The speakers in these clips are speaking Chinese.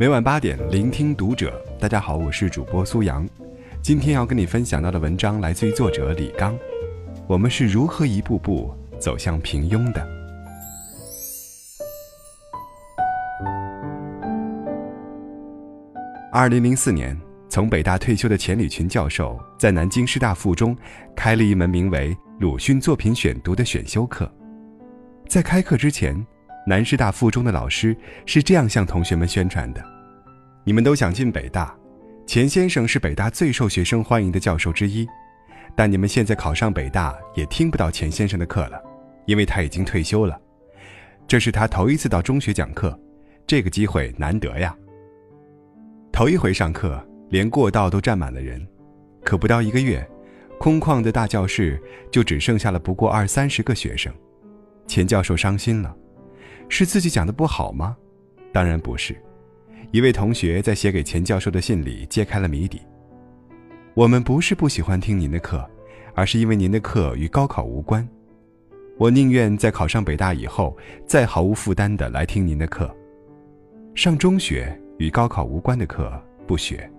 每晚八点，聆听读者。大家好，我是主播苏阳。今天要跟你分享到的文章来自于作者李刚。我们是如何一步步走向平庸的？二零零四年，从北大退休的钱理群教授在南京师大附中开了一门名为《鲁迅作品选读》的选修课。在开课之前，南师大附中的老师是这样向同学们宣传的：“你们都想进北大，钱先生是北大最受学生欢迎的教授之一，但你们现在考上北大也听不到钱先生的课了，因为他已经退休了。这是他头一次到中学讲课，这个机会难得呀。”头一回上课，连过道都站满了人，可不到一个月，空旷的大教室就只剩下了不过二三十个学生。钱教授伤心了，是自己讲的不好吗？当然不是。一位同学在写给钱教授的信里揭开了谜底：我们不是不喜欢听您的课，而是因为您的课与高考无关。我宁愿在考上北大以后，再毫无负担的来听您的课。上中学。与高考无关的课不学，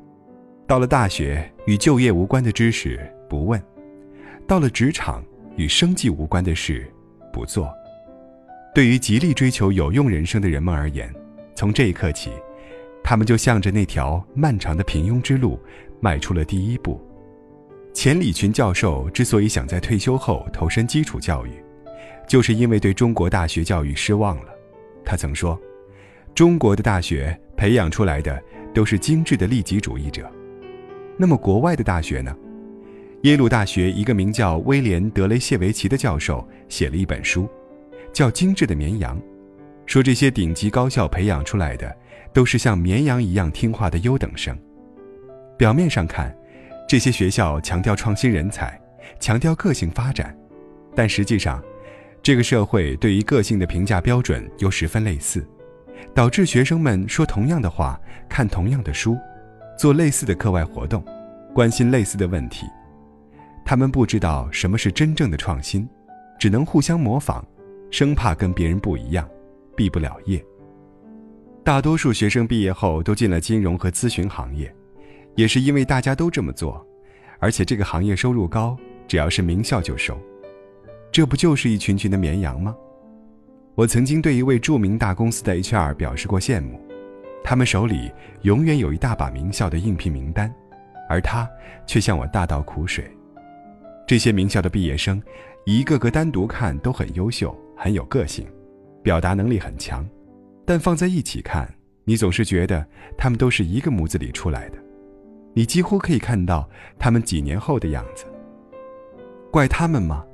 到了大学与就业无关的知识不问，到了职场与生计无关的事不做。对于极力追求有用人生的人们而言，从这一刻起，他们就向着那条漫长的平庸之路迈出了第一步。钱理群教授之所以想在退休后投身基础教育，就是因为对中国大学教育失望了。他曾说：“中国的大学。”培养出来的都是精致的利己主义者，那么国外的大学呢？耶鲁大学一个名叫威廉·德雷谢维奇的教授写了一本书，叫《精致的绵羊》，说这些顶级高校培养出来的都是像绵羊一样听话的优等生。表面上看，这些学校强调创新人才，强调个性发展，但实际上，这个社会对于个性的评价标准又十分类似。导致学生们说同样的话，看同样的书，做类似的课外活动，关心类似的问题。他们不知道什么是真正的创新，只能互相模仿，生怕跟别人不一样，毕不了业。大多数学生毕业后都进了金融和咨询行业，也是因为大家都这么做，而且这个行业收入高，只要是名校就收。这不就是一群群的绵羊吗？我曾经对一位著名大公司的 HR 表示过羡慕，他们手里永远有一大把名校的应聘名单，而他却向我大倒苦水。这些名校的毕业生，一个个单独看都很优秀，很有个性，表达能力很强，但放在一起看，你总是觉得他们都是一个模子里出来的，你几乎可以看到他们几年后的样子。怪他们吗？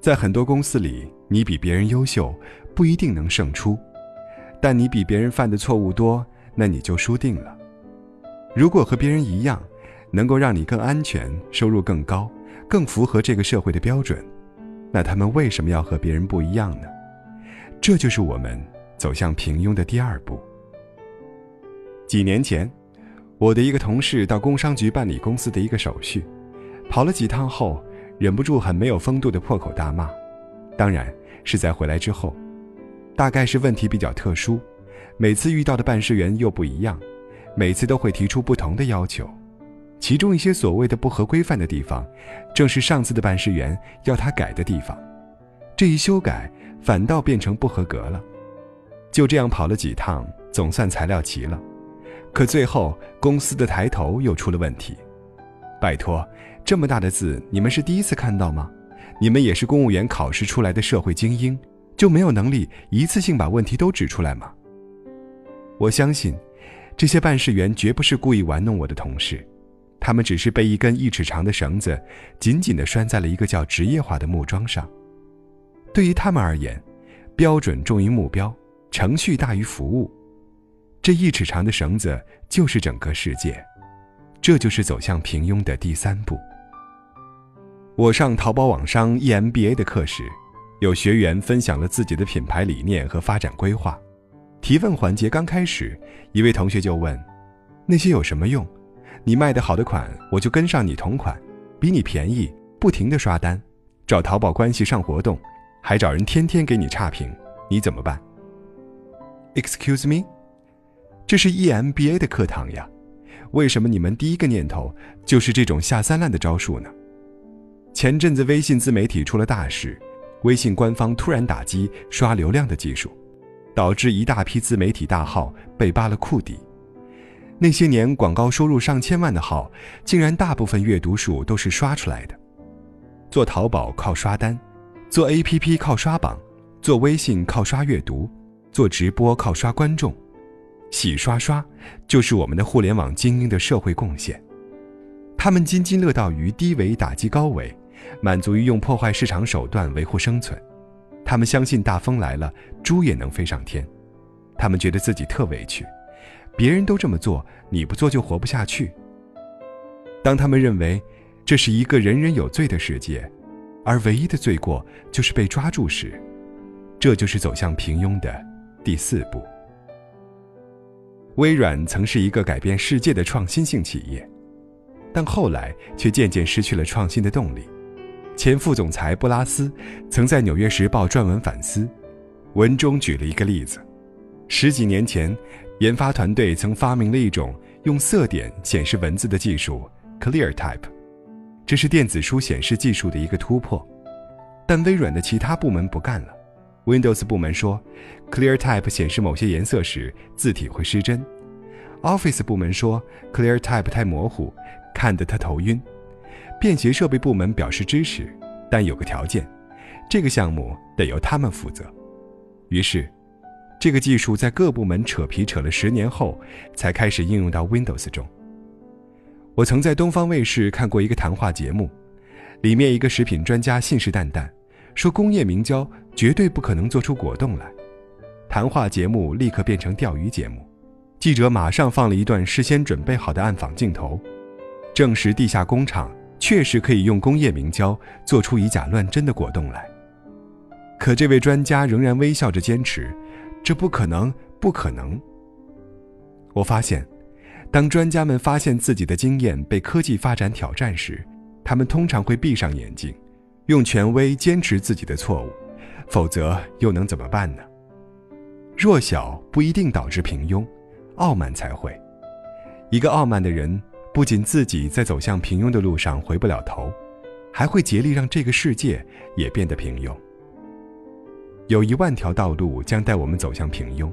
在很多公司里，你比别人优秀。不一定能胜出，但你比别人犯的错误多，那你就输定了。如果和别人一样，能够让你更安全、收入更高、更符合这个社会的标准，那他们为什么要和别人不一样呢？这就是我们走向平庸的第二步。几年前，我的一个同事到工商局办理公司的一个手续，跑了几趟后，忍不住很没有风度的破口大骂，当然是在回来之后。大概是问题比较特殊，每次遇到的办事员又不一样，每次都会提出不同的要求，其中一些所谓的不合规范的地方，正是上次的办事员要他改的地方，这一修改反倒变成不合格了。就这样跑了几趟，总算材料齐了，可最后公司的抬头又出了问题。拜托，这么大的字，你们是第一次看到吗？你们也是公务员考试出来的社会精英。就没有能力一次性把问题都指出来吗？我相信，这些办事员绝不是故意玩弄我的同事，他们只是被一根一尺长的绳子紧紧地拴在了一个叫职业化的木桩上。对于他们而言，标准重于目标，程序大于服务。这一尺长的绳子就是整个世界，这就是走向平庸的第三步。我上淘宝网商 EMBA 的课时。有学员分享了自己的品牌理念和发展规划。提问环节刚开始，一位同学就问：“那些有什么用？你卖的好的款，我就跟上你同款，比你便宜，不停的刷单，找淘宝关系上活动，还找人天天给你差评，你怎么办？”Excuse me，这是 EMBA 的课堂呀，为什么你们第一个念头就是这种下三滥的招数呢？前阵子微信自媒体出了大事，微信官方突然打击刷流量的技术，导致一大批自媒体大号被扒了库底。那些年广告收入上千万的号，竟然大部分阅读数都是刷出来的。做淘宝靠刷单，做 APP 靠刷榜，做微信靠刷阅读，做直播靠刷观众，洗刷刷就是我们的互联网精英的社会贡献。他们津津乐道于低维打击高维，满足于用破坏市场手段维护生存。他们相信大风来了，猪也能飞上天。他们觉得自己特委屈。别人都这么做，你不做就活不下去。当他们认为这是一个人人有罪的世界，而唯一的罪过就是被抓住时，这就是走向平庸的第四步。微软曾是一个改变世界的创新性企业，但后来却渐渐失去了创新的动力。前副总裁布拉斯曾在《纽约时报》撰文反思，文中举了一个例子：十几年前。研发团队曾发明了一种用色点显示文字的技术，ClearType，这是电子书显示技术的一个突破。但微软的其他部门不干了。Windows 部门说，ClearType 显示某些颜色时字体会失真。Office 部门说，ClearType 太模糊，看得他头晕。便携设备部门表示支持，但有个条件，这个项目得由他们负责。于是。这个技术在各部门扯皮扯了十年后，才开始应用到 Windows 中。我曾在东方卫视看过一个谈话节目，里面一个食品专家信誓旦旦说工业明胶绝对不可能做出果冻来。谈话节目立刻变成钓鱼节目，记者马上放了一段事先准备好的暗访镜头，证实地下工厂确实可以用工业明胶做出以假乱真的果冻来。可这位专家仍然微笑着坚持。这不可能，不可能。我发现，当专家们发现自己的经验被科技发展挑战时，他们通常会闭上眼睛，用权威坚持自己的错误，否则又能怎么办呢？弱小不一定导致平庸，傲慢才会。一个傲慢的人，不仅自己在走向平庸的路上回不了头，还会竭力让这个世界也变得平庸。有一万条道路将带我们走向平庸，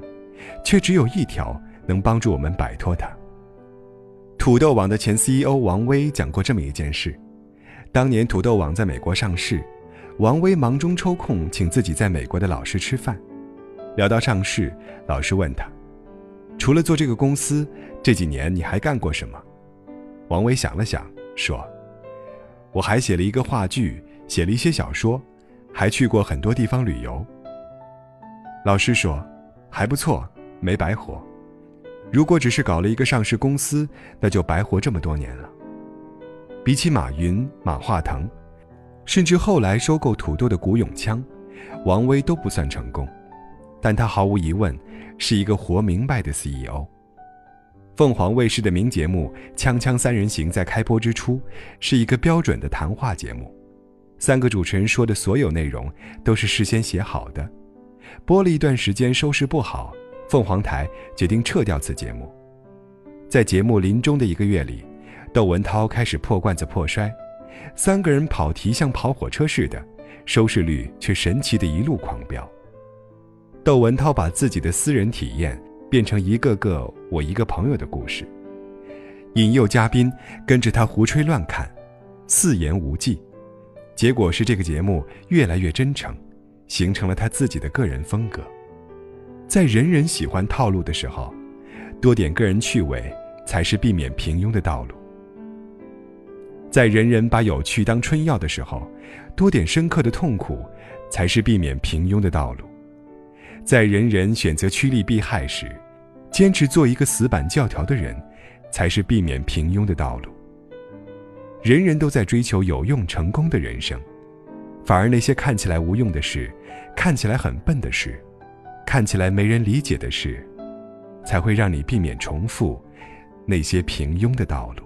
却只有一条能帮助我们摆脱它。土豆网的前 CEO 王威讲过这么一件事：当年土豆网在美国上市，王威忙中抽空请自己在美国的老师吃饭。聊到上市，老师问他：“除了做这个公司，这几年你还干过什么？”王威想了想，说：“我还写了一个话剧，写了一些小说，还去过很多地方旅游。”老师说：“还不错，没白活。如果只是搞了一个上市公司，那就白活这么多年了。比起马云、马化腾，甚至后来收购土豆的古永锵，王威都不算成功。但他毫无疑问是一个活明白的 CEO。凤凰卫视的名节目《锵锵三人行》在开播之初，是一个标准的谈话节目，三个主持人说的所有内容都是事先写好的。”播了一段时间，收视不好，凤凰台决定撤掉此节目。在节目临终的一个月里，窦文涛开始破罐子破摔，三个人跑题像跑火车似的，收视率却神奇的一路狂飙。窦文涛把自己的私人体验变成一个个我一个朋友的故事，引诱嘉宾跟着他胡吹乱侃，四言无忌，结果是这个节目越来越真诚。形成了他自己的个人风格，在人人喜欢套路的时候，多点个人趣味才是避免平庸的道路；在人人把有趣当春药的时候，多点深刻的痛苦才是避免平庸的道路；在人人选择趋利避害时，坚持做一个死板教条的人，才是避免平庸的道路。人人都在追求有用成功的人生。反而那些看起来无用的事，看起来很笨的事，看起来没人理解的事，才会让你避免重复那些平庸的道路。